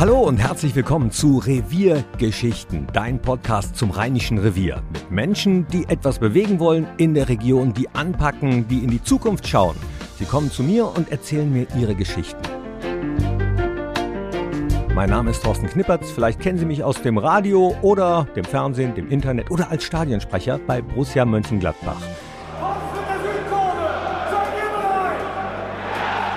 Hallo und herzlich willkommen zu Reviergeschichten, dein Podcast zum Rheinischen Revier. Mit Menschen, die etwas bewegen wollen in der Region, die anpacken, die in die Zukunft schauen. Sie kommen zu mir und erzählen mir ihre Geschichten. Mein Name ist Thorsten Knippertz. Vielleicht kennen Sie mich aus dem Radio oder dem Fernsehen, dem Internet oder als Stadionsprecher bei Borussia Mönchengladbach.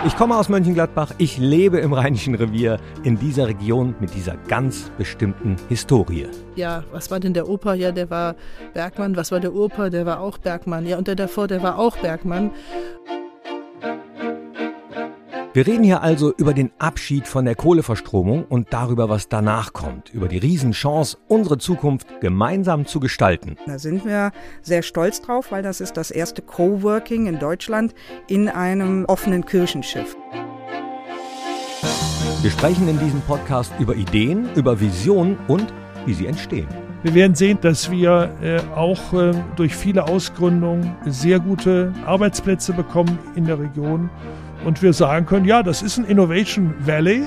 Ich komme aus Mönchengladbach, ich lebe im Rheinischen Revier, in dieser Region mit dieser ganz bestimmten Historie. Ja, was war denn der Opa? Ja, der war Bergmann. Was war der Opa? Der war auch Bergmann. Ja, und der davor, der war auch Bergmann. Wir reden hier also über den Abschied von der Kohleverstromung und darüber, was danach kommt, über die Riesenchance, unsere Zukunft gemeinsam zu gestalten. Da sind wir sehr stolz drauf, weil das ist das erste Coworking in Deutschland in einem offenen Kirchenschiff. Wir sprechen in diesem Podcast über Ideen, über Visionen und wie sie entstehen. Wir werden sehen, dass wir äh, auch äh, durch viele Ausgründungen sehr gute Arbeitsplätze bekommen in der Region und wir sagen können, ja, das ist ein Innovation Valley,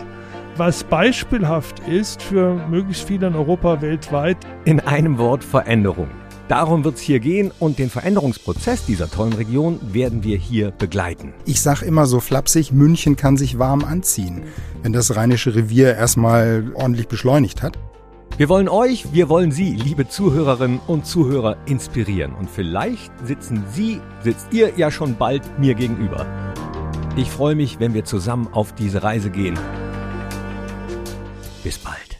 was beispielhaft ist für möglichst viele in Europa weltweit. In einem Wort Veränderung. Darum wird es hier gehen und den Veränderungsprozess dieser tollen Region werden wir hier begleiten. Ich sage immer so flapsig, München kann sich warm anziehen, wenn das Rheinische Revier erstmal ordentlich beschleunigt hat. Wir wollen euch, wir wollen Sie, liebe Zuhörerinnen und Zuhörer, inspirieren. Und vielleicht sitzen Sie, sitzt ihr ja schon bald mir gegenüber. Ich freue mich, wenn wir zusammen auf diese Reise gehen. Bis bald.